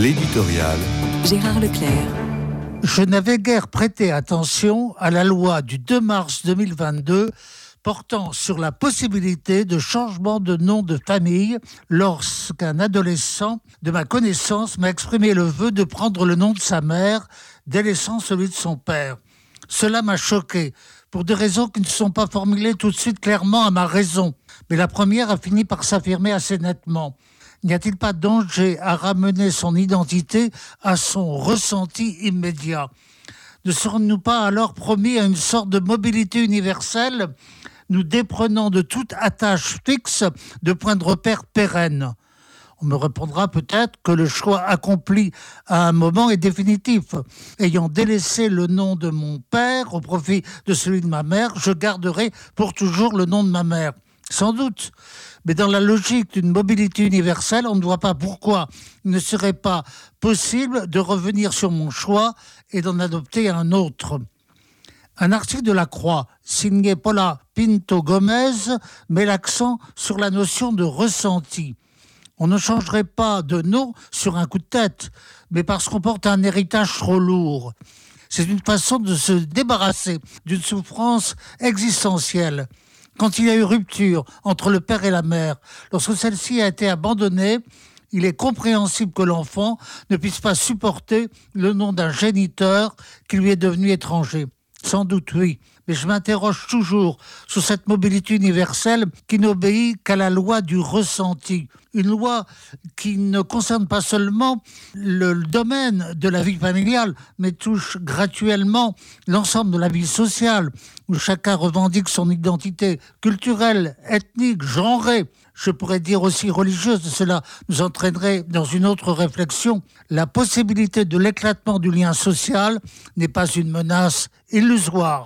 L'éditorial. Gérard Leclerc. Je n'avais guère prêté attention à la loi du 2 mars 2022 portant sur la possibilité de changement de nom de famille lorsqu'un adolescent de ma connaissance m'a exprimé le vœu de prendre le nom de sa mère, délaissant celui de son père. Cela m'a choqué, pour des raisons qui ne sont pas formulées tout de suite clairement à ma raison. Mais la première a fini par s'affirmer assez nettement. N'y a-t-il pas danger à ramener son identité à son ressenti immédiat? Ne serons-nous pas alors promis à une sorte de mobilité universelle, nous déprenant de toute attache fixe de point de repère pérenne on me répondra peut-être que le choix accompli à un moment est définitif. Ayant délaissé le nom de mon père au profit de celui de ma mère, je garderai pour toujours le nom de ma mère. Sans doute. Mais dans la logique d'une mobilité universelle, on ne voit pas pourquoi il ne serait pas possible de revenir sur mon choix et d'en adopter un autre. Un article de la Croix, signé Paula Pinto Gomez, met l'accent sur la notion de ressenti. On ne changerait pas de nom sur un coup de tête, mais parce qu'on porte un héritage trop lourd. C'est une façon de se débarrasser d'une souffrance existentielle quand il y a eu rupture entre le père et la mère, lorsque celle-ci a été abandonnée, il est compréhensible que l'enfant ne puisse pas supporter le nom d'un géniteur qui lui est devenu étranger. Sans doute oui, mais je m'interroge toujours sur cette mobilité universelle qui n'obéit qu'à la loi du ressenti. Une loi qui ne concerne pas seulement le domaine de la vie familiale, mais touche graduellement l'ensemble de la vie sociale, où chacun revendique son identité culturelle, ethnique, genrée. Je pourrais dire aussi religieuse, cela nous entraînerait dans une autre réflexion. La possibilité de l'éclatement du lien social n'est pas une menace illusoire illusoire.